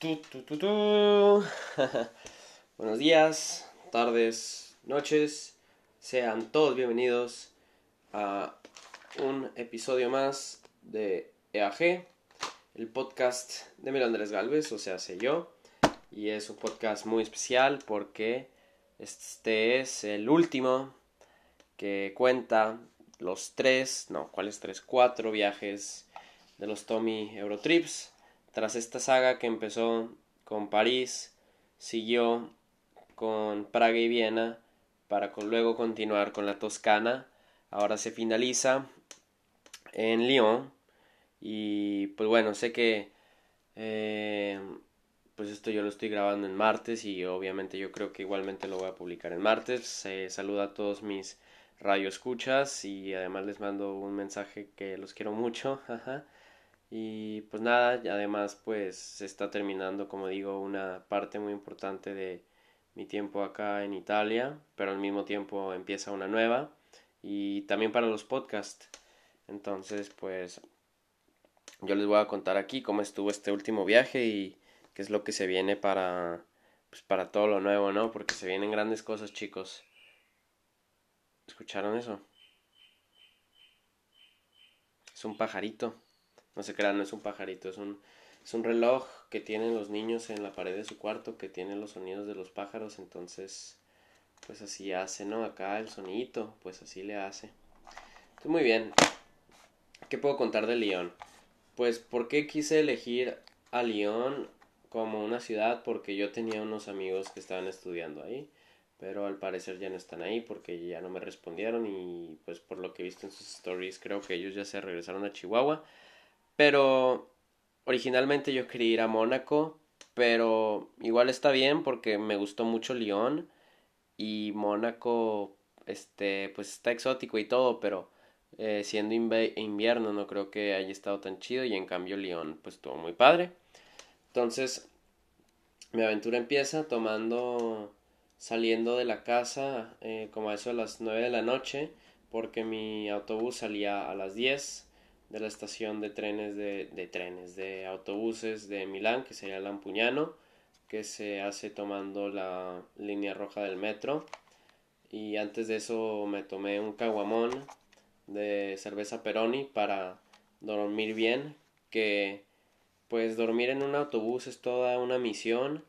Tu. Buenos días, tardes, noches. Sean todos bienvenidos a un episodio más de EAG, el podcast de Melo Andrés Galvez, o sea, sé yo. Y es un podcast muy especial porque este es el último que cuenta los tres, no, ¿cuáles tres? Cuatro viajes de los Tommy Eurotrips tras esta saga que empezó con París, siguió con Praga y Viena para luego continuar con la Toscana. Ahora se finaliza en Lyon y pues bueno, sé que eh, pues esto yo lo estoy grabando en martes y obviamente yo creo que igualmente lo voy a publicar en martes. Se saluda a todos mis radio escuchas y además les mando un mensaje que los quiero mucho. Y pues nada, además pues se está terminando, como digo, una parte muy importante de mi tiempo acá en Italia, pero al mismo tiempo empieza una nueva y también para los podcasts. Entonces pues yo les voy a contar aquí cómo estuvo este último viaje y qué es lo que se viene para pues para todo lo nuevo, ¿no? Porque se vienen grandes cosas, chicos. ¿Escucharon eso? Es un pajarito. No se crean, no es un pajarito, es un, es un reloj que tienen los niños en la pared de su cuarto que tiene los sonidos de los pájaros, entonces pues así hace, ¿no? Acá el sonidito, pues así le hace. Entonces, muy bien. ¿Qué puedo contar de Lyon? Pues, ¿por qué quise elegir a Lyon como una ciudad? Porque yo tenía unos amigos que estaban estudiando ahí, pero al parecer ya no están ahí porque ya no me respondieron y pues por lo que he visto en sus stories creo que ellos ya se regresaron a Chihuahua. Pero originalmente yo quería ir a Mónaco, pero igual está bien porque me gustó mucho Lyon y Mónaco este pues está exótico y todo, pero eh, siendo invierno no creo que haya estado tan chido y en cambio Lyon pues estuvo muy padre. Entonces mi aventura empieza tomando saliendo de la casa eh, como a eso a las 9 de la noche porque mi autobús salía a las 10 de la estación de trenes de, trenes de autobuses de Milán que sería Lampuñano que se hace tomando la línea roja del metro. Y antes de eso me tomé un caguamón de cerveza Peroni para dormir bien que pues dormir en un autobús es toda una misión.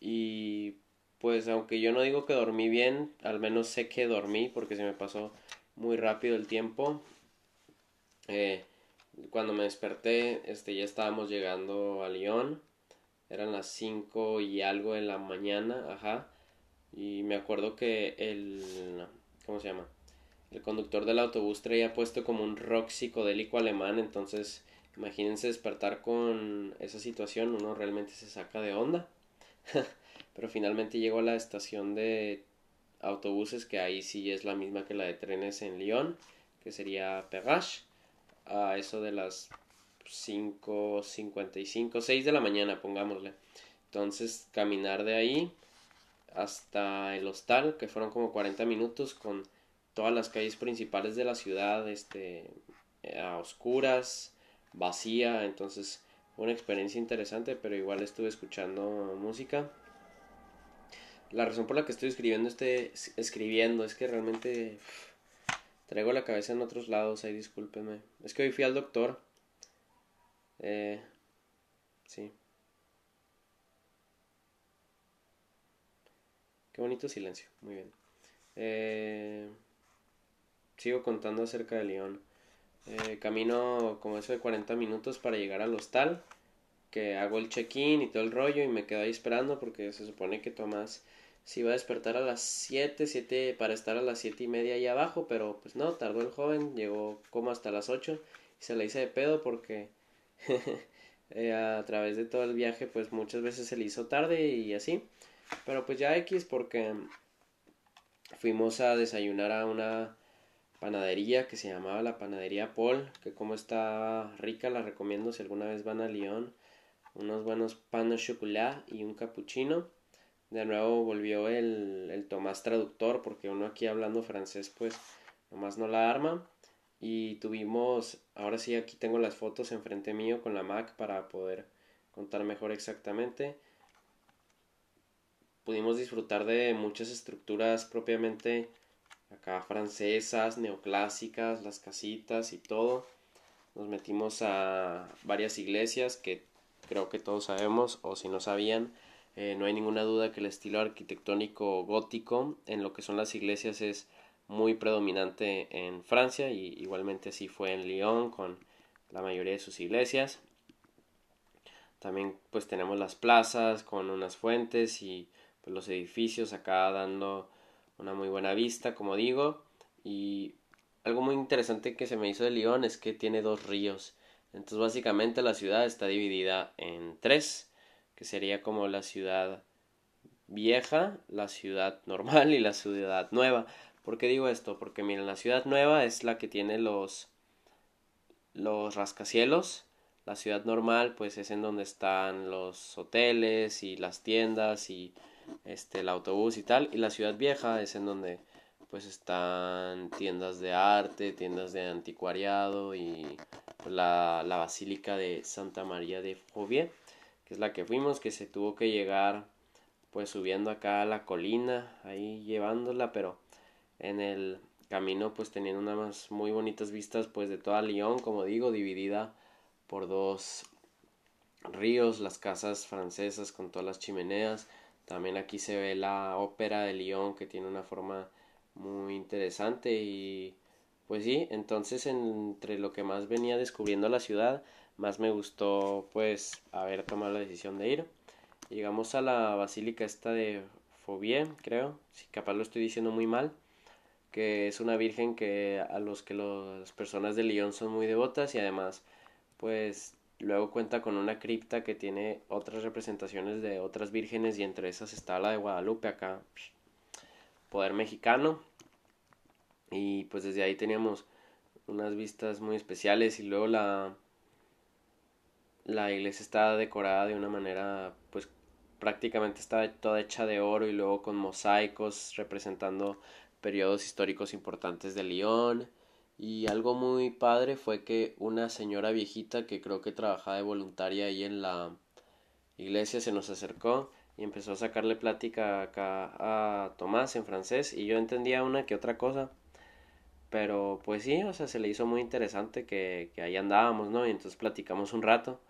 Y pues aunque yo no digo que dormí bien al menos sé que dormí porque se me pasó muy rápido el tiempo. Eh, cuando me desperté, este, ya estábamos llegando a Lyon. Eran las 5 y algo de la mañana, ajá. Y me acuerdo que el... ¿Cómo se llama? El conductor del autobús traía puesto como un rock psicodélico alemán, entonces imagínense despertar con esa situación, uno realmente se saca de onda. Pero finalmente llego a la estación de autobuses, que ahí sí es la misma que la de trenes en Lyon, que sería Perrache a eso de las 5.55, 6 de la mañana, pongámosle. Entonces, caminar de ahí hasta el hostal, que fueron como 40 minutos con todas las calles principales de la ciudad, este, a oscuras, vacía, entonces fue una experiencia interesante, pero igual estuve escuchando música. La razón por la que estoy escribiendo este escribiendo es que realmente Traigo la cabeza en otros lados, ahí discúlpenme. Es que hoy fui al doctor. Eh, sí. Qué bonito silencio, muy bien. Eh, sigo contando acerca de León. Eh, camino como eso de 40 minutos para llegar al hostal. Que hago el check-in y todo el rollo y me quedo ahí esperando porque se supone que tomas se iba a despertar a las 7, 7 para estar a las 7 y media ahí abajo, pero pues no, tardó el joven, llegó como hasta las 8 y se la hice de pedo porque eh, a través de todo el viaje pues muchas veces se le hizo tarde y así, pero pues ya X porque fuimos a desayunar a una panadería que se llamaba la panadería Paul, que como está rica la recomiendo si alguna vez van a Lyon, unos buenos panes chocolate y un cappuccino de nuevo volvió el, el Tomás traductor, porque uno aquí hablando francés, pues nomás no la arma. Y tuvimos, ahora sí, aquí tengo las fotos enfrente mío con la Mac para poder contar mejor exactamente. Pudimos disfrutar de muchas estructuras propiamente acá francesas, neoclásicas, las casitas y todo. Nos metimos a varias iglesias que creo que todos sabemos o si no sabían, eh, no hay ninguna duda que el estilo arquitectónico gótico en lo que son las iglesias es muy predominante en Francia y igualmente así fue en Lyon con la mayoría de sus iglesias. También pues tenemos las plazas con unas fuentes y pues, los edificios acá dando una muy buena vista, como digo. Y algo muy interesante que se me hizo de Lyon es que tiene dos ríos. Entonces básicamente la ciudad está dividida en tres, que sería como la ciudad vieja, la ciudad normal y la ciudad nueva. ¿Por qué digo esto? Porque miren, la ciudad nueva es la que tiene los los rascacielos. La ciudad normal pues es en donde están los hoteles y las tiendas y este el autobús y tal y la ciudad vieja es en donde pues están tiendas de arte, tiendas de anticuariado y la, la Basílica de Santa María de Fauvier, que es la que fuimos, que se tuvo que llegar pues subiendo acá a la colina, ahí llevándola, pero en el camino pues teniendo unas muy bonitas vistas pues de toda Lyon, como digo, dividida por dos ríos, las casas francesas con todas las chimeneas, también aquí se ve la ópera de Lyon que tiene una forma muy interesante y pues sí, entonces entre lo que más venía descubriendo la ciudad, más me gustó pues haber tomado la decisión de ir. Llegamos a la basílica esta de Fauvier, creo, si capaz lo estoy diciendo muy mal, que es una virgen que a los que las personas de Lyon son muy devotas y además pues luego cuenta con una cripta que tiene otras representaciones de otras vírgenes y entre esas está la de Guadalupe acá poder mexicano y pues desde ahí teníamos unas vistas muy especiales y luego la la iglesia está decorada de una manera pues prácticamente está toda hecha de oro y luego con mosaicos representando periodos históricos importantes de Lyon y algo muy padre fue que una señora viejita que creo que trabajaba de voluntaria ahí en la iglesia se nos acercó y empezó a sacarle plática acá a Tomás en francés y yo entendía una que otra cosa. Pero pues sí, o sea, se le hizo muy interesante que, que ahí andábamos, ¿no? Y entonces platicamos un rato,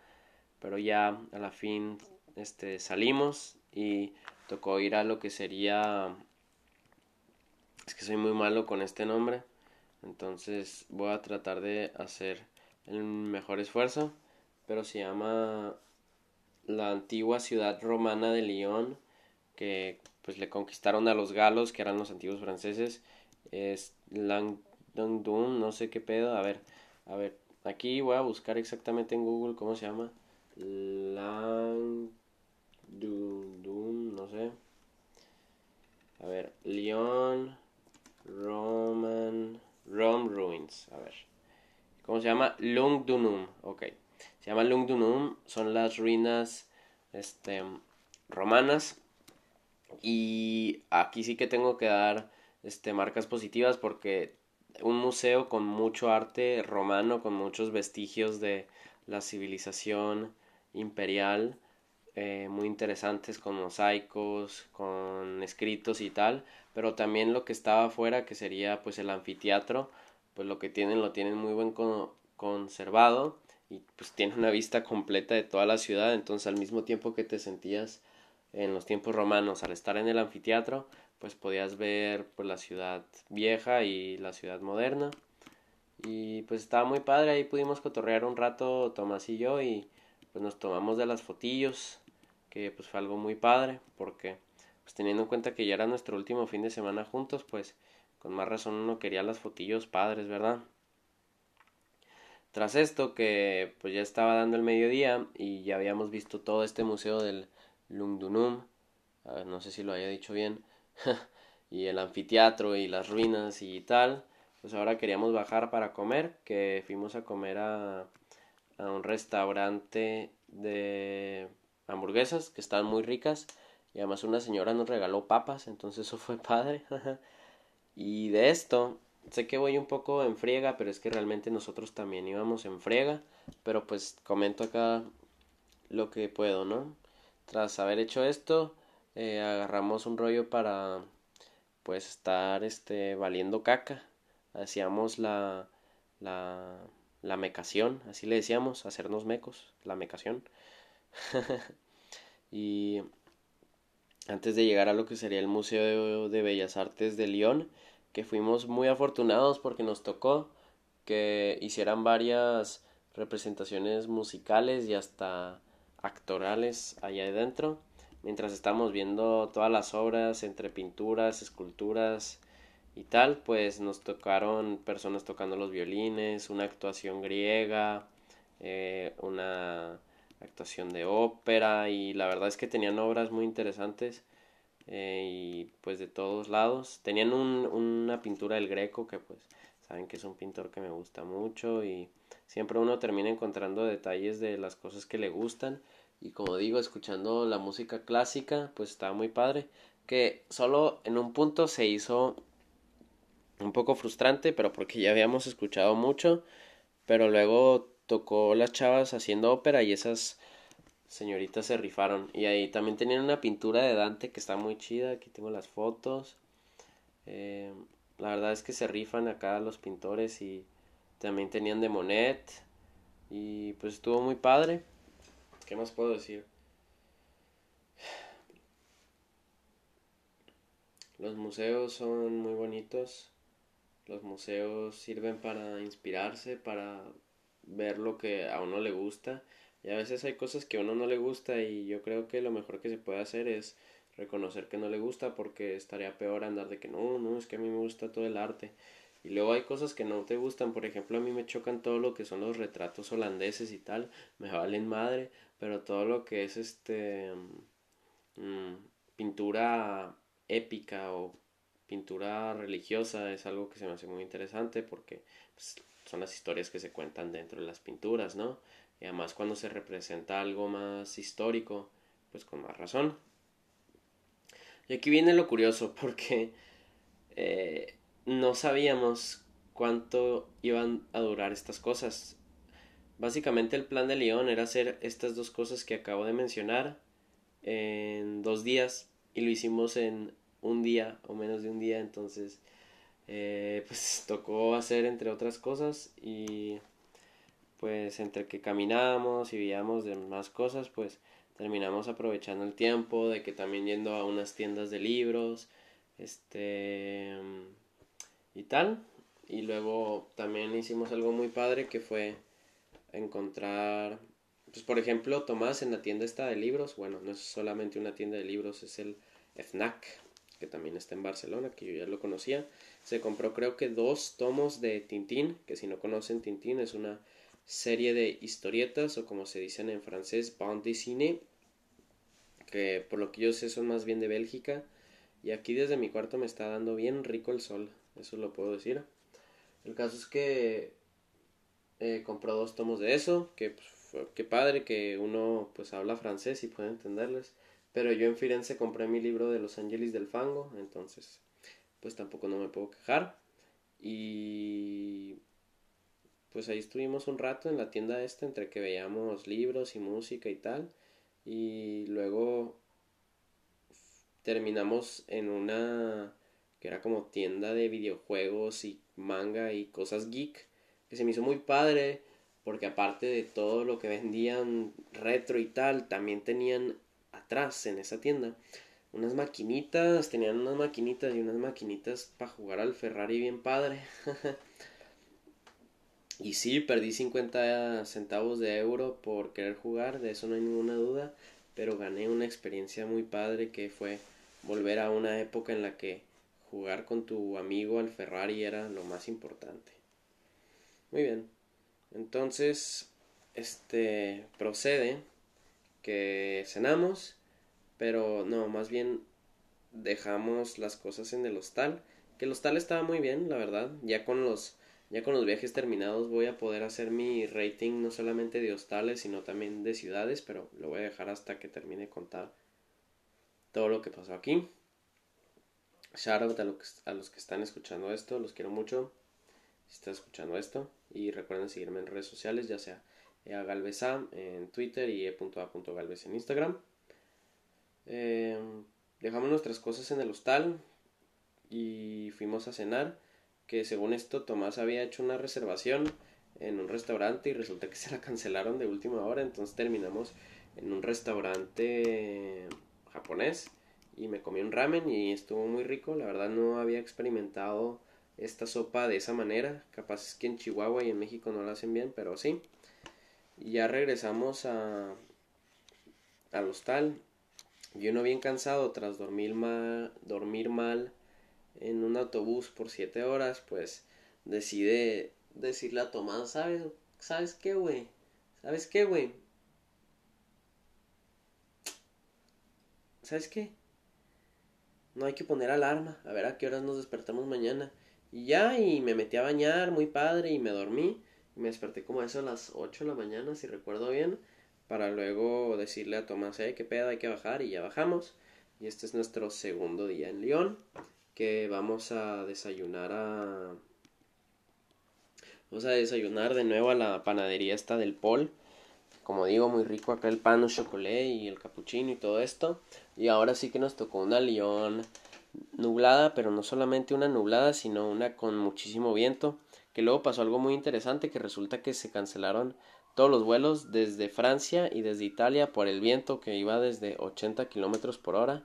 pero ya a la fin este, salimos y tocó ir a lo que sería... Es que soy muy malo con este nombre, entonces voy a tratar de hacer el mejor esfuerzo, pero se llama la antigua ciudad romana de Lyon, que pues le conquistaron a los galos, que eran los antiguos franceses, es Lang no sé qué pedo. A ver, a ver, aquí voy a buscar exactamente en Google cómo se llama. Lang no sé. A ver, Lyon Roman Rome Ruins. A ver. ¿Cómo se llama? Lungdunum. Ok. Se llama Lungdunum. Son las ruinas este, romanas. Y aquí sí que tengo que dar este, marcas positivas porque un museo con mucho arte romano, con muchos vestigios de la civilización imperial, eh, muy interesantes con mosaicos, con escritos y tal, pero también lo que estaba afuera, que sería pues el anfiteatro, pues lo que tienen lo tienen muy buen conservado y pues tiene una vista completa de toda la ciudad, entonces al mismo tiempo que te sentías en los tiempos romanos al estar en el anfiteatro, pues podías ver pues la ciudad vieja y la ciudad moderna. Y pues estaba muy padre ahí pudimos cotorrear un rato Tomás y yo y pues nos tomamos de las fotillos que pues fue algo muy padre porque pues teniendo en cuenta que ya era nuestro último fin de semana juntos pues con más razón uno quería las fotillos padres verdad tras esto que pues ya estaba dando el mediodía y ya habíamos visto todo este museo del Lungdunum a ver no sé si lo haya dicho bien y el anfiteatro y las ruinas y tal, pues ahora queríamos bajar para comer, que fuimos a comer a, a un restaurante de hamburguesas que están muy ricas y además una señora nos regaló papas, entonces eso fue padre. y de esto, sé que voy un poco en friega, pero es que realmente nosotros también íbamos en friega, pero pues comento acá lo que puedo, ¿no? Tras haber hecho esto, eh, agarramos un rollo para pues estar este valiendo caca. Hacíamos la la la mecación, así le decíamos, hacernos mecos, la mecación. y antes de llegar a lo que sería el Museo de, Bellas Artes de Lyon, que fuimos muy afortunados porque nos tocó que hicieran varias representaciones musicales y hasta actorales allá adentro, mientras estamos viendo todas las obras entre pinturas, esculturas y tal, pues nos tocaron personas tocando los violines, una actuación griega, eh, una actuación de ópera y la verdad es que tenían obras muy interesantes eh, y pues de todos lados. Tenían un, una pintura del Greco que pues saben que es un pintor que me gusta mucho y siempre uno termina encontrando detalles de las cosas que le gustan y como digo escuchando la música clásica pues está muy padre que solo en un punto se hizo un poco frustrante pero porque ya habíamos escuchado mucho pero luego tocó las chavas haciendo ópera y esas señoritas se rifaron. Y ahí también tenían una pintura de Dante que está muy chida. Aquí tengo las fotos. Eh, la verdad es que se rifan acá los pintores y también tenían de Monet. Y pues estuvo muy padre. ¿Qué más puedo decir? Los museos son muy bonitos. Los museos sirven para inspirarse, para ver lo que a uno le gusta. Y a veces hay cosas que a uno no le gusta y yo creo que lo mejor que se puede hacer es reconocer que no le gusta porque estaría peor andar de que no, no, es que a mí me gusta todo el arte. Y luego hay cosas que no te gustan, por ejemplo, a mí me chocan todo lo que son los retratos holandeses y tal, me valen madre, pero todo lo que es este mm, pintura épica o pintura religiosa es algo que se me hace muy interesante porque pues, son las historias que se cuentan dentro de las pinturas, ¿no? Y además cuando se representa algo más histórico, pues con más razón. Y aquí viene lo curioso, porque eh, no sabíamos cuánto iban a durar estas cosas. Básicamente el plan de León era hacer estas dos cosas que acabo de mencionar en dos días y lo hicimos en un día o menos de un día, entonces eh, pues tocó hacer entre otras cosas y pues entre que caminábamos y veíamos demás cosas pues terminamos aprovechando el tiempo de que también yendo a unas tiendas de libros este y tal. Y luego también hicimos algo muy padre que fue encontrar pues por ejemplo Tomás en la tienda esta de libros bueno no es solamente una tienda de libros es el FNAC que también está en Barcelona que yo ya lo conocía se compró creo que dos tomos de Tintín, que si no conocen Tintín es una serie de historietas o como se dicen en francés, bande dessinée, que por lo que yo sé son más bien de Bélgica. Y aquí desde mi cuarto me está dando bien rico el sol, eso lo puedo decir. El caso es que eh, compró dos tomos de eso, que pues, padre que uno pues habla francés y puede entenderles. Pero yo en Firenze compré mi libro de Los Ángeles del Fango, entonces pues tampoco no me puedo quejar. Y pues ahí estuvimos un rato en la tienda esta entre que veíamos libros y música y tal. Y luego terminamos en una que era como tienda de videojuegos y manga y cosas geek que se me hizo muy padre porque aparte de todo lo que vendían retro y tal también tenían atrás en esa tienda unas maquinitas, tenían unas maquinitas y unas maquinitas para jugar al Ferrari bien padre. y sí, perdí 50 centavos de euro por querer jugar, de eso no hay ninguna duda, pero gané una experiencia muy padre que fue volver a una época en la que jugar con tu amigo al Ferrari era lo más importante. Muy bien. Entonces, este procede que cenamos pero no, más bien dejamos las cosas en el hostal. Que el hostal estaba muy bien, la verdad. Ya con los, ya con los viajes terminados voy a poder hacer mi rating no solamente de hostales, sino también de ciudades, pero lo voy a dejar hasta que termine de contar todo lo que pasó aquí. Shout out a, a los que están escuchando esto, los quiero mucho. Si están escuchando esto, y recuerden seguirme en redes sociales, ya sea eagalvesa en Twitter y e.a.galvez en Instagram. Em, dejamos nuestras cosas en el hostal y fuimos a cenar, que según esto Tomás había hecho una reservación en un restaurante y resulta que se la cancelaron de última hora, entonces terminamos en un restaurante japonés y me comí un ramen y estuvo muy rico, la verdad no había experimentado esta sopa de esa manera, capaz es que en Chihuahua y en México no la hacen bien, pero sí. Y ya regresamos a al hostal y uno bien cansado tras dormir mal, dormir mal en un autobús por siete horas, pues decide decirle a Tomás, ¿sabes, ¿sabes qué, güey? ¿Sabes qué, güey? ¿Sabes qué? No hay que poner alarma, a ver a qué horas nos despertamos mañana. Y ya, y me metí a bañar, muy padre, y me dormí. Me desperté como a eso a las 8 de la mañana, si recuerdo bien, para luego decirle a Tomás, eh, qué pedo, hay que bajar, y ya bajamos. Y este es nuestro segundo día en León, que vamos a desayunar a... Vamos a desayunar de nuevo a la panadería esta del Pol. Como digo, muy rico acá el pan, el chocolate y el capuchino y todo esto. Y ahora sí que nos tocó una León nublada, pero no solamente una nublada, sino una con muchísimo viento. Que luego pasó algo muy interesante, que resulta que se cancelaron todos los vuelos desde Francia y desde Italia por el viento que iba desde 80 kilómetros por hora.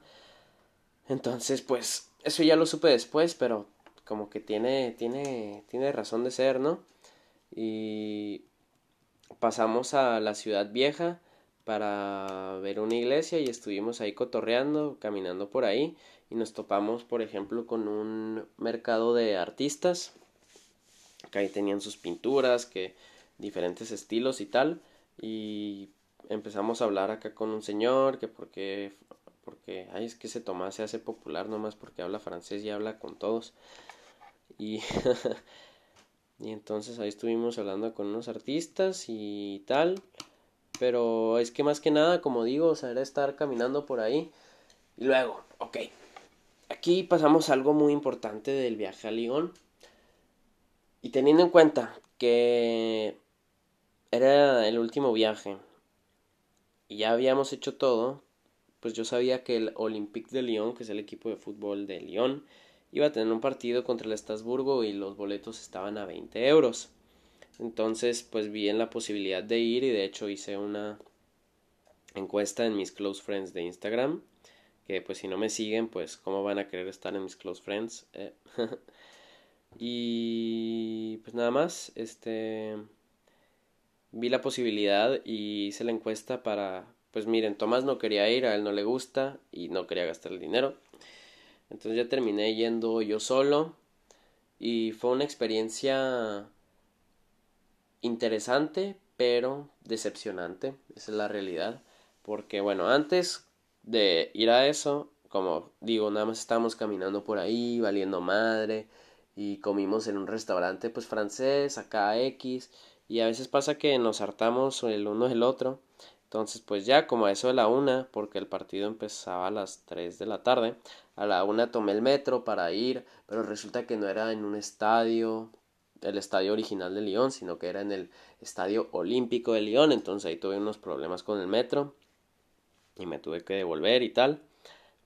Entonces, pues, eso ya lo supe después, pero como que tiene, tiene, tiene razón de ser, ¿no? Y pasamos a la ciudad vieja para ver una iglesia y estuvimos ahí cotorreando, caminando por ahí y nos topamos, por ejemplo, con un mercado de artistas, que ahí tenían sus pinturas, que diferentes estilos y tal, y empezamos a hablar acá con un señor, que porque, porque, ay, es que ese Tomás se hace popular nomás porque habla francés y habla con todos, y... y entonces ahí estuvimos hablando con unos artistas y tal, pero es que más que nada, como digo, o sea, era estar caminando por ahí, y luego, ok, Aquí pasamos algo muy importante del viaje a Lyon. Y teniendo en cuenta que era el último viaje y ya habíamos hecho todo, pues yo sabía que el Olympique de Lyon, que es el equipo de fútbol de Lyon, iba a tener un partido contra el Estrasburgo y los boletos estaban a 20 euros. Entonces, pues vi en la posibilidad de ir y de hecho hice una encuesta en mis close friends de Instagram que pues si no me siguen, pues cómo van a querer estar en mis close friends. Eh. y pues nada más, este vi la posibilidad y hice la encuesta para, pues miren, Tomás no quería ir, a él no le gusta y no quería gastar el dinero. Entonces ya terminé yendo yo solo y fue una experiencia interesante, pero decepcionante, esa es la realidad. Porque bueno, antes de ir a eso, como digo, nada más estábamos caminando por ahí, valiendo madre, y comimos en un restaurante pues francés, acá X, y a veces pasa que nos hartamos el uno del otro, entonces pues ya como a eso de la una, porque el partido empezaba a las tres de la tarde, a la una tomé el metro para ir, pero resulta que no era en un estadio, el estadio original de Lyon, sino que era en el estadio olímpico de Lyon, entonces ahí tuve unos problemas con el metro, y me tuve que devolver y tal.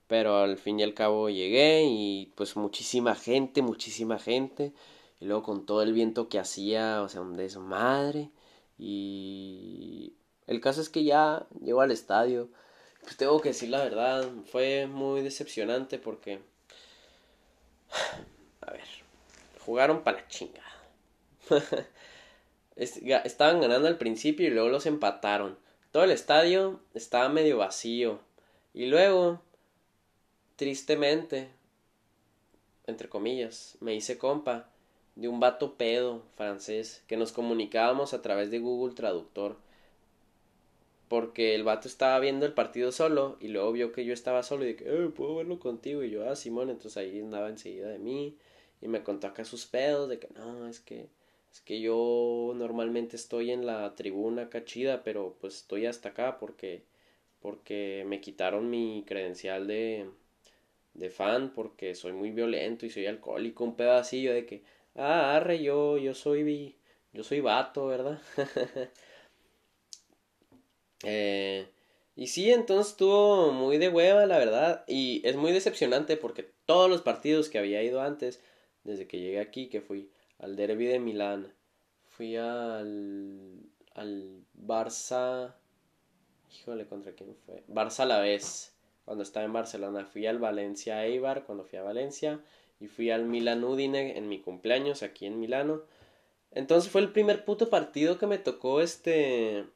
Pero al fin y al cabo llegué y pues muchísima gente, muchísima gente. Y luego con todo el viento que hacía, o sea, un desmadre. Y el caso es que ya llegó al estadio. Pues tengo que decir la verdad, fue muy decepcionante porque... A ver, jugaron para la chingada. Estaban ganando al principio y luego los empataron. Todo el estadio estaba medio vacío. Y luego, tristemente, entre comillas, me hice compa de un vato pedo francés que nos comunicábamos a través de Google Traductor. Porque el vato estaba viendo el partido solo y luego vio que yo estaba solo y dije, eh, puedo verlo contigo. Y yo, ah, Simón, entonces ahí andaba enseguida de mí y me contó acá sus pedos de que no, es que es que yo normalmente estoy en la tribuna cachida, pero pues estoy hasta acá porque porque me quitaron mi credencial de de fan porque soy muy violento y soy alcohólico, un pedacillo de que ah, arre, yo yo soy yo soy vato, ¿verdad? Eh, y sí, entonces estuvo muy de hueva, la verdad. Y es muy decepcionante porque todos los partidos que había ido antes, desde que llegué aquí, que fui al Derby de Milán, fui al, al Barça. Híjole, ¿contra quién fue? Barça a la vez, cuando estaba en Barcelona. Fui al Valencia Eibar, cuando fui a Valencia. Y fui al Milan Udine en mi cumpleaños, aquí en Milano. Entonces fue el primer puto partido que me tocó este.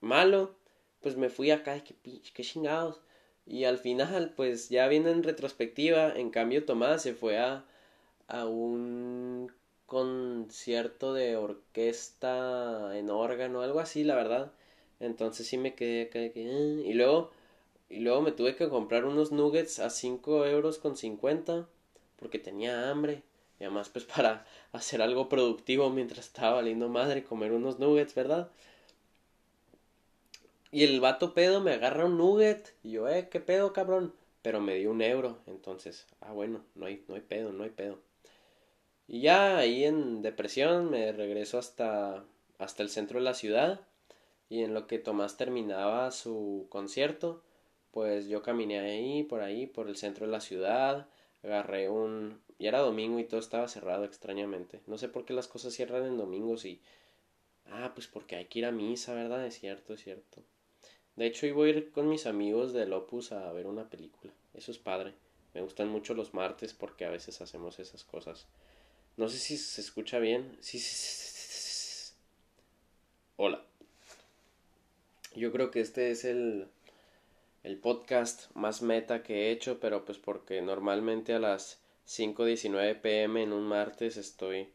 malo. Pues me fui acá, que qué chingados. Y al final, pues ya viene en retrospectiva, en cambio Tomás se fue a, a un concierto de orquesta en órgano, algo así, la verdad. Entonces sí me quedé acá eh", y luego y luego me tuve que comprar unos nuggets a 5 euros con 50 porque tenía hambre. Y además pues para hacer algo productivo mientras estaba valiendo madre comer unos nuggets, ¿verdad? Y el vato pedo me agarra un nugget. Y yo, eh, ¿qué pedo, cabrón? Pero me dio un euro. Entonces, ah, bueno, no hay, no hay pedo, no hay pedo. Y ya ahí en depresión me regreso hasta, hasta el centro de la ciudad. Y en lo que Tomás terminaba su concierto, pues yo caminé ahí, por ahí, por el centro de la ciudad. Agarré un... Y era domingo y todo estaba cerrado extrañamente. No sé por qué las cosas cierran en domingos y... Ah, pues porque hay que ir a misa, ¿verdad? Es cierto, es cierto. De hecho, voy a ir con mis amigos del Opus a ver una película. Eso es padre. Me gustan mucho los martes porque a veces hacemos esas cosas. No sé si se escucha bien. Sí, sí, sí, Hola. Yo creo que este es el, el podcast más meta que he hecho, pero pues porque normalmente a las 5.19 pm en un martes estoy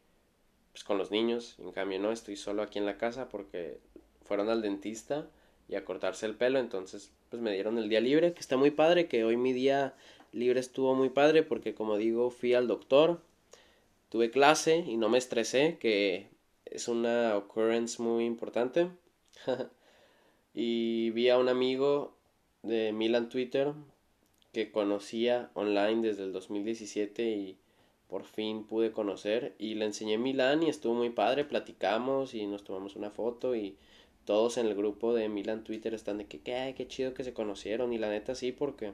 pues con los niños. En cambio no, estoy solo aquí en la casa porque fueron al dentista y a cortarse el pelo, entonces pues me dieron el día libre, que está muy padre, que hoy mi día libre estuvo muy padre porque como digo fui al doctor, tuve clase y no me estresé, que es una occurrence muy importante. y vi a un amigo de Milan Twitter que conocía online desde el 2017 y por fin pude conocer. Y le enseñé Milan y estuvo muy padre, platicamos y nos tomamos una foto y todos en el grupo de Milan Twitter están de que qué, qué chido que se conocieron y la neta sí porque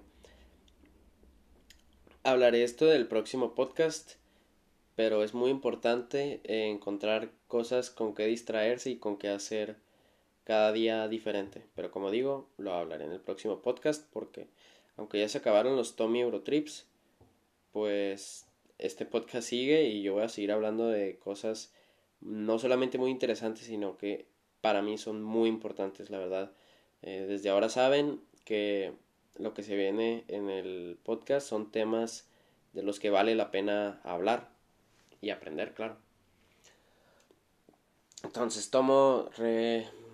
hablaré esto del próximo podcast pero es muy importante encontrar cosas con que distraerse y con que hacer cada día diferente pero como digo lo hablaré en el próximo podcast porque aunque ya se acabaron los Tommy Eurotrips pues este podcast sigue y yo voy a seguir hablando de cosas no solamente muy interesantes sino que para mí son muy importantes, la verdad. Eh, desde ahora saben que lo que se viene en el podcast son temas de los que vale la pena hablar y aprender, claro. Entonces tomo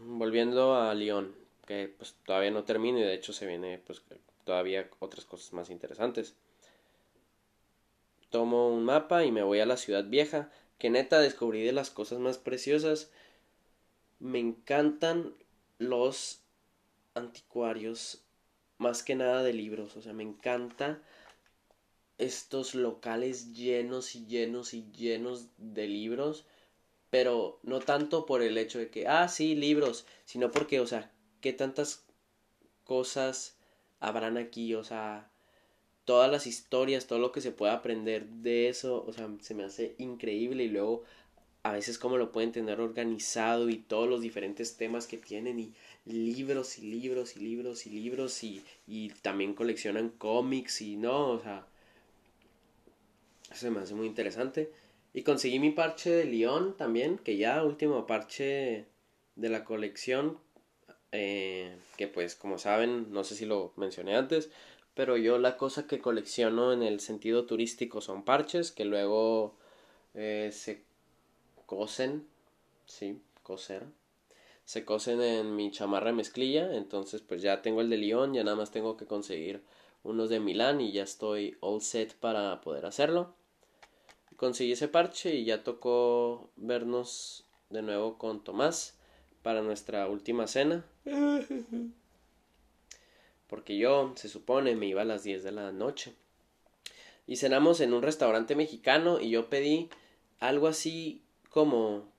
volviendo a Lyon, que pues todavía no termino y de hecho se viene pues todavía otras cosas más interesantes. Tomo un mapa y me voy a la ciudad vieja, que neta descubrí de las cosas más preciosas me encantan los anticuarios, más que nada de libros, o sea, me encanta estos locales llenos y llenos y llenos de libros, pero no tanto por el hecho de que, ah, sí, libros, sino porque, o sea, qué tantas cosas habrán aquí, o sea, todas las historias, todo lo que se puede aprender de eso, o sea, se me hace increíble y luego a veces cómo lo pueden tener organizado y todos los diferentes temas que tienen y libros y libros y libros y libros y, y también coleccionan cómics y no, o sea, eso me hace muy interesante. Y conseguí mi parche de León también, que ya último parche de la colección, eh, que pues como saben, no sé si lo mencioné antes, pero yo la cosa que colecciono en el sentido turístico son parches que luego eh, se cosen, sí, coser. Se cosen en mi chamarra mezclilla, entonces pues ya tengo el de Lyon, ya nada más tengo que conseguir unos de Milán y ya estoy all set para poder hacerlo. Conseguí ese parche y ya tocó vernos de nuevo con Tomás para nuestra última cena. Porque yo, se supone, me iba a las 10 de la noche. Y cenamos en un restaurante mexicano y yo pedí algo así como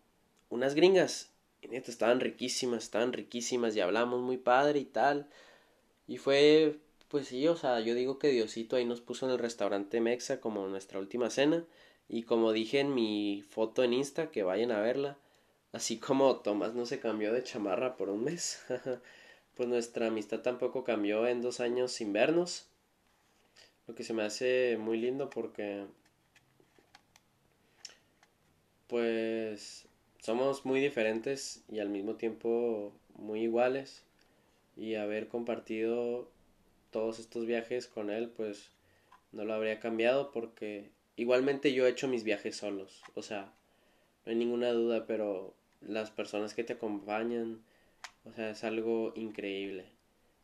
unas gringas Y estaban riquísimas, estaban riquísimas y hablamos muy padre y tal. Y fue, pues sí, o sea, yo digo que Diosito ahí nos puso en el restaurante Mexa como nuestra última cena. Y como dije en mi foto en Insta, que vayan a verla. Así como Tomás no se cambió de chamarra por un mes. pues nuestra amistad tampoco cambió en dos años sin vernos. Lo que se me hace muy lindo porque pues somos muy diferentes y al mismo tiempo muy iguales y haber compartido todos estos viajes con él pues no lo habría cambiado porque igualmente yo he hecho mis viajes solos o sea no hay ninguna duda pero las personas que te acompañan o sea es algo increíble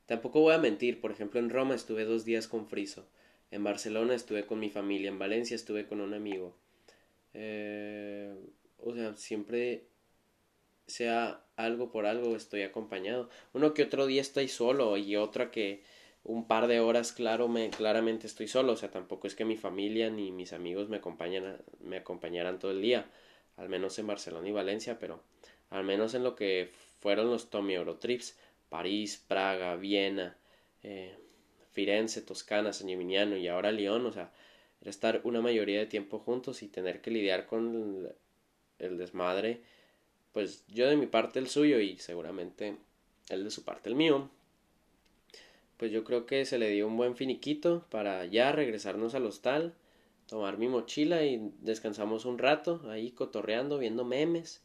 tampoco voy a mentir por ejemplo en Roma estuve dos días con Friso en Barcelona estuve con mi familia en Valencia estuve con un amigo eh, o sea, siempre sea algo por algo estoy acompañado. Uno que otro día estoy solo y otra que un par de horas claro me claramente estoy solo, o sea, tampoco es que mi familia ni mis amigos me acompañan me acompañaran todo el día, al menos en Barcelona y Valencia, pero al menos en lo que fueron los Tommy Eurotrips, París, Praga, Viena, eh, Firenze, Toscana, San Gimignano y ahora Lyon, o sea, era estar una mayoría de tiempo juntos y tener que lidiar con el, desmadre, pues yo de mi parte el suyo y seguramente él de su parte el mío. Pues yo creo que se le dio un buen finiquito para ya regresarnos al hostal, tomar mi mochila y descansamos un rato ahí cotorreando, viendo memes,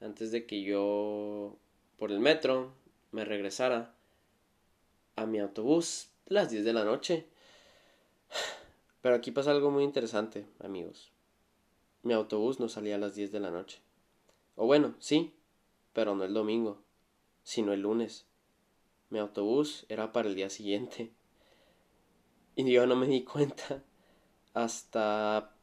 antes de que yo por el metro me regresara a mi autobús las 10 de la noche. Pero aquí pasa algo muy interesante, amigos. Mi autobús no salía a las 10 de la noche. O bueno, sí, pero no el domingo, sino el lunes. Mi autobús era para el día siguiente. Y yo no me di cuenta hasta,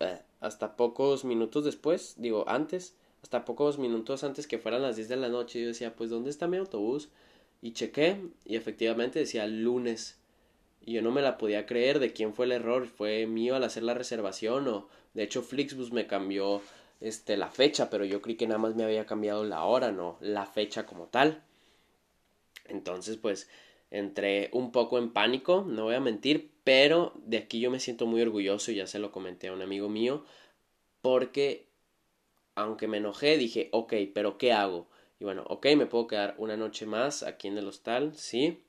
eh, hasta pocos minutos después, digo antes, hasta pocos minutos antes que fueran las 10 de la noche. Yo decía, pues ¿dónde está mi autobús? Y chequé y efectivamente decía lunes y yo no me la podía creer de quién fue el error, fue mío al hacer la reservación o de hecho Flixbus me cambió este la fecha, pero yo creí que nada más me había cambiado la hora, no la fecha como tal. Entonces, pues entré un poco en pánico, no voy a mentir, pero de aquí yo me siento muy orgulloso, y ya se lo comenté a un amigo mío, porque aunque me enojé, dije, ok, pero ¿qué hago? Y bueno, ok, me puedo quedar una noche más aquí en el hostal, sí,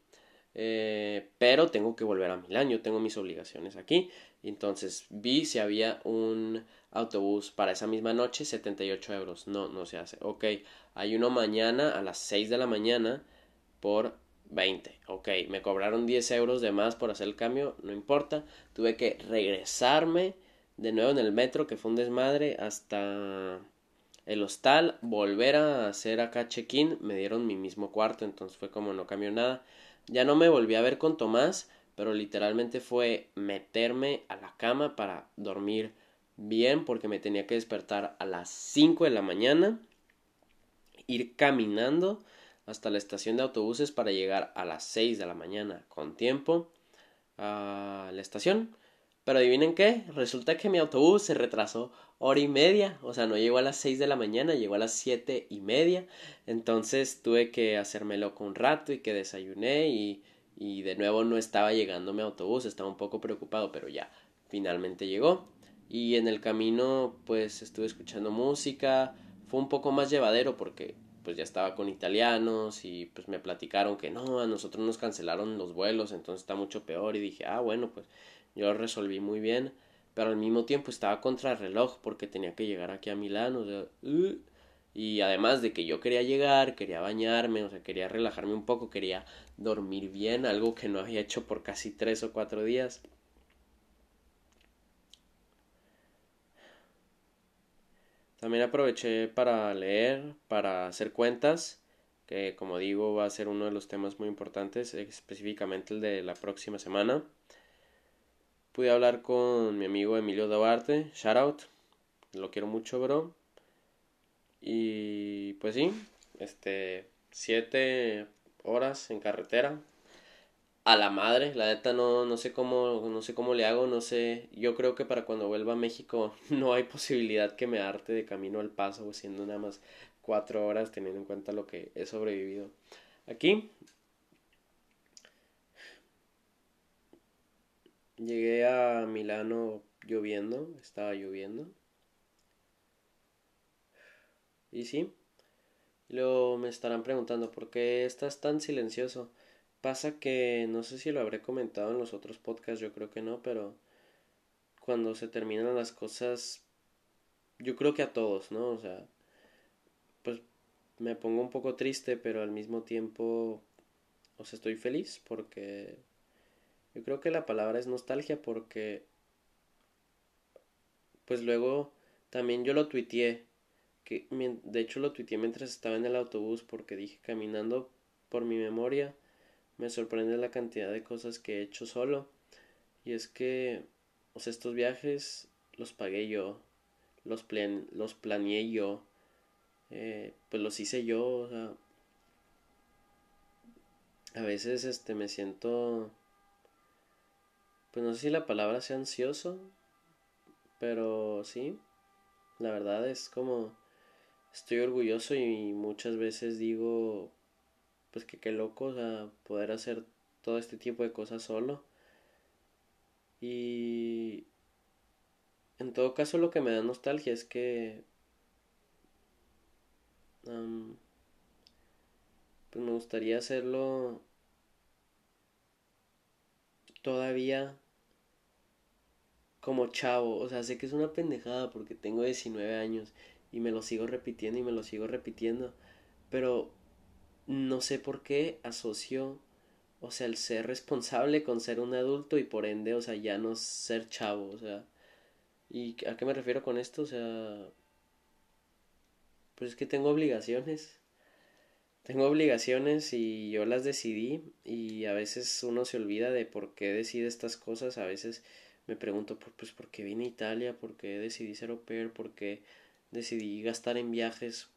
eh, pero tengo que volver a Milán, yo tengo mis obligaciones aquí. Entonces vi si había un autobús para esa misma noche, 78 euros. No, no se hace. Ok, hay uno mañana a las 6 de la mañana por 20. Ok, me cobraron 10 euros de más por hacer el cambio, no importa. Tuve que regresarme de nuevo en el metro, que fue un desmadre, hasta el hostal, volver a hacer acá check-in. Me dieron mi mismo cuarto, entonces fue como no cambió nada. Ya no me volví a ver con Tomás, pero literalmente fue meterme a la cama para dormir bien porque me tenía que despertar a las 5 de la mañana, ir caminando hasta la estación de autobuses para llegar a las 6 de la mañana con tiempo a la estación. Pero adivinen qué, resulta que mi autobús se retrasó hora y media, o sea, no llegó a las 6 de la mañana, llegó a las siete y media, entonces tuve que hacerme loco un rato y que desayuné y, y de nuevo no estaba llegando mi autobús, estaba un poco preocupado, pero ya, finalmente llegó. Y en el camino pues estuve escuchando música, fue un poco más llevadero porque pues ya estaba con italianos y pues me platicaron que no, a nosotros nos cancelaron los vuelos, entonces está mucho peor y dije, ah, bueno, pues yo resolví muy bien, pero al mismo tiempo estaba contra el reloj porque tenía que llegar aquí a Milán, o sea, y además de que yo quería llegar, quería bañarme, o sea, quería relajarme un poco, quería dormir bien, algo que no había hecho por casi tres o cuatro días. También aproveché para leer, para hacer cuentas, que como digo va a ser uno de los temas muy importantes, específicamente el de la próxima semana pude hablar con mi amigo Emilio Duarte, shout out, lo quiero mucho, bro. Y pues sí, este, siete horas en carretera. A la madre, la neta no, no sé cómo, no sé cómo le hago, no sé, yo creo que para cuando vuelva a México no hay posibilidad que me arte de camino al paso, siendo nada más cuatro horas teniendo en cuenta lo que he sobrevivido. Aquí llegué a Milano lloviendo, estaba lloviendo. Y sí, luego me estarán preguntando por qué estás tan silencioso. Pasa que no sé si lo habré comentado en los otros podcasts, yo creo que no, pero cuando se terminan las cosas, yo creo que a todos, ¿no? O sea, pues me pongo un poco triste, pero al mismo tiempo, o estoy feliz porque yo creo que la palabra es nostalgia porque, pues luego también yo lo tuiteé, que de hecho lo tuiteé mientras estaba en el autobús porque dije caminando por mi memoria me sorprende la cantidad de cosas que he hecho solo. Y es que, o sea, estos viajes los pagué yo, los, los planeé yo, eh, pues los hice yo, o sea, a veces este me siento, pues no sé si la palabra sea ansioso, pero sí, la verdad es como, estoy orgulloso y muchas veces digo, pues que qué loco, o sea, poder hacer todo este tipo de cosas solo. Y en todo caso lo que me da nostalgia es que pues me gustaría hacerlo todavía como chavo, o sea, sé que es una pendejada porque tengo 19 años y me lo sigo repitiendo y me lo sigo repitiendo, pero no sé por qué asocio, o sea, el ser responsable con ser un adulto y por ende, o sea, ya no ser chavo, o sea, ¿y a qué me refiero con esto? O sea, pues es que tengo obligaciones. Tengo obligaciones y yo las decidí y a veces uno se olvida de por qué decide estas cosas, a veces me pregunto, pues, ¿por qué vine a Italia? ¿Por qué decidí ser au pair? ¿Por qué decidí gastar en viajes?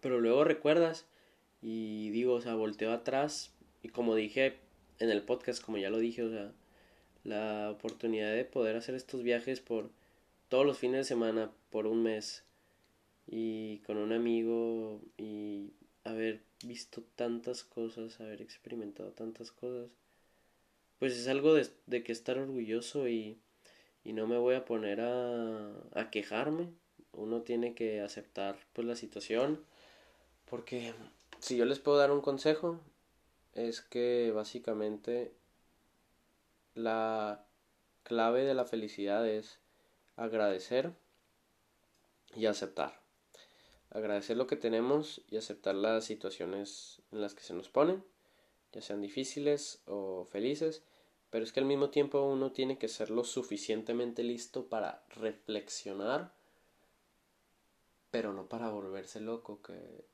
Pero luego recuerdas y digo, o sea, volteo atrás y como dije en el podcast, como ya lo dije, o sea, la oportunidad de poder hacer estos viajes por todos los fines de semana, por un mes, y con un amigo, y haber visto tantas cosas, haber experimentado tantas cosas, pues es algo de, de que estar orgulloso y, y no me voy a poner a, a quejarme. Uno tiene que aceptar pues la situación porque si yo les puedo dar un consejo, es que básicamente la clave de la felicidad es agradecer y aceptar. Agradecer lo que tenemos y aceptar las situaciones en las que se nos ponen, ya sean difíciles o felices, pero es que al mismo tiempo uno tiene que ser lo suficientemente listo para reflexionar, pero no para volverse loco, que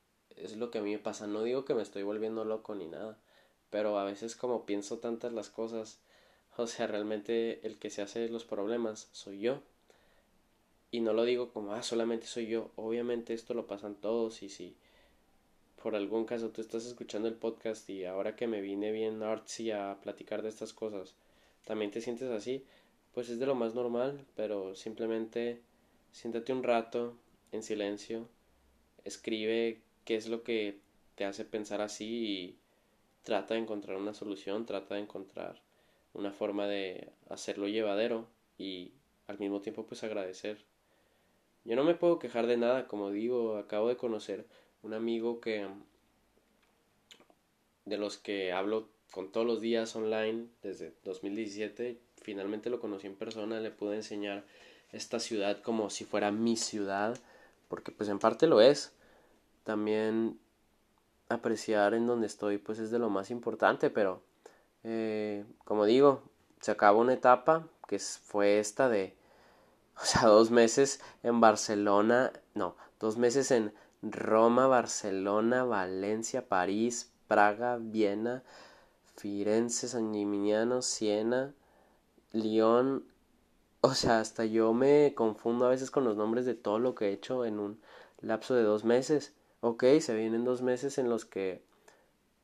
es lo que a mí me pasa. No digo que me estoy volviendo loco ni nada, pero a veces como pienso tantas las cosas, o sea, realmente el que se hace los problemas soy yo. Y no lo digo como, ah, solamente soy yo. Obviamente esto lo pasan todos y si por algún caso tú estás escuchando el podcast y ahora que me vine bien artsy a platicar de estas cosas, también te sientes así, pues es de lo más normal, pero simplemente siéntate un rato en silencio, escribe qué es lo que te hace pensar así y trata de encontrar una solución, trata de encontrar una forma de hacerlo llevadero y al mismo tiempo pues agradecer. Yo no me puedo quejar de nada, como digo, acabo de conocer un amigo que de los que hablo con todos los días online desde 2017, finalmente lo conocí en persona, le pude enseñar esta ciudad como si fuera mi ciudad, porque pues en parte lo es también apreciar en donde estoy pues es de lo más importante, pero eh, como digo, se acaba una etapa que fue esta de, o sea, dos meses en Barcelona, no, dos meses en Roma, Barcelona, Valencia, París, Praga, Viena, Firenze, San Gimignano, Siena, Lyon, o sea, hasta yo me confundo a veces con los nombres de todo lo que he hecho en un lapso de dos meses ok, se vienen dos meses en los que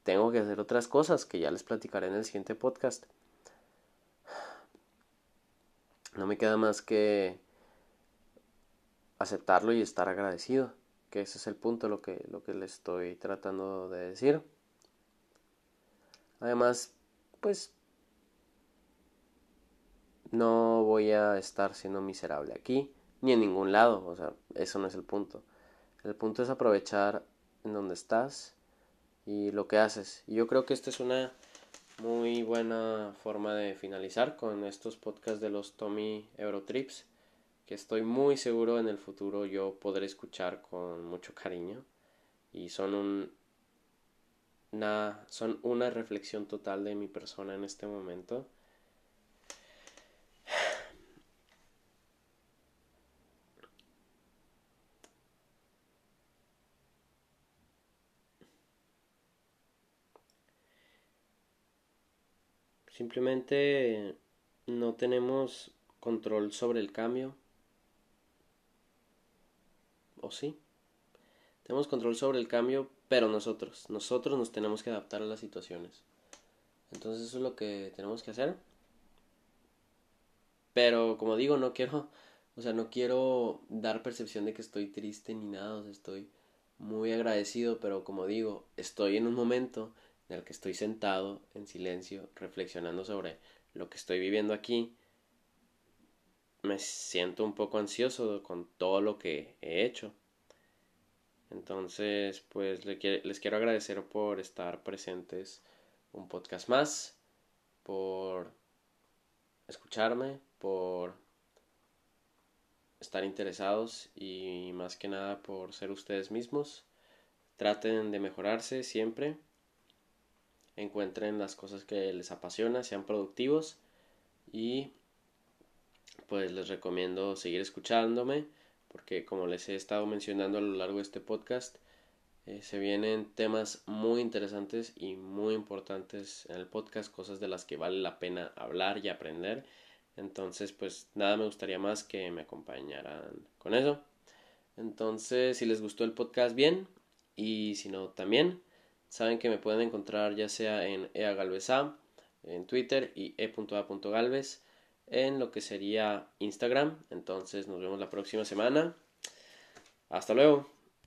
tengo que hacer otras cosas que ya les platicaré en el siguiente podcast. No me queda más que aceptarlo y estar agradecido. que ese es el punto lo que, lo que le estoy tratando de decir. Además, pues no voy a estar siendo miserable aquí, ni en ningún lado, o sea, eso no es el punto. El punto es aprovechar en donde estás y lo que haces. Y yo creo que esta es una muy buena forma de finalizar con estos podcasts de los Tommy Eurotrips, que estoy muy seguro en el futuro yo podré escuchar con mucho cariño y son un una, son una reflexión total de mi persona en este momento. Simplemente no tenemos control sobre el cambio. ¿O sí? Tenemos control sobre el cambio, pero nosotros, nosotros nos tenemos que adaptar a las situaciones. Entonces eso es lo que tenemos que hacer. Pero como digo, no quiero, o sea, no quiero dar percepción de que estoy triste ni nada, o sea, estoy muy agradecido, pero como digo, estoy en un momento en el que estoy sentado en silencio, reflexionando sobre lo que estoy viviendo aquí, me siento un poco ansioso con todo lo que he hecho. Entonces, pues les quiero agradecer por estar presentes un podcast más, por escucharme, por estar interesados y más que nada por ser ustedes mismos. Traten de mejorarse siempre encuentren las cosas que les apasiona, sean productivos y pues les recomiendo seguir escuchándome porque como les he estado mencionando a lo largo de este podcast eh, se vienen temas muy interesantes y muy importantes en el podcast, cosas de las que vale la pena hablar y aprender. Entonces, pues nada me gustaría más que me acompañaran con eso. Entonces, si les gustó el podcast, bien. Y si no, también. Saben que me pueden encontrar ya sea en eagalvesa en Twitter y e.a.galvez en lo que sería Instagram. Entonces nos vemos la próxima semana. Hasta luego.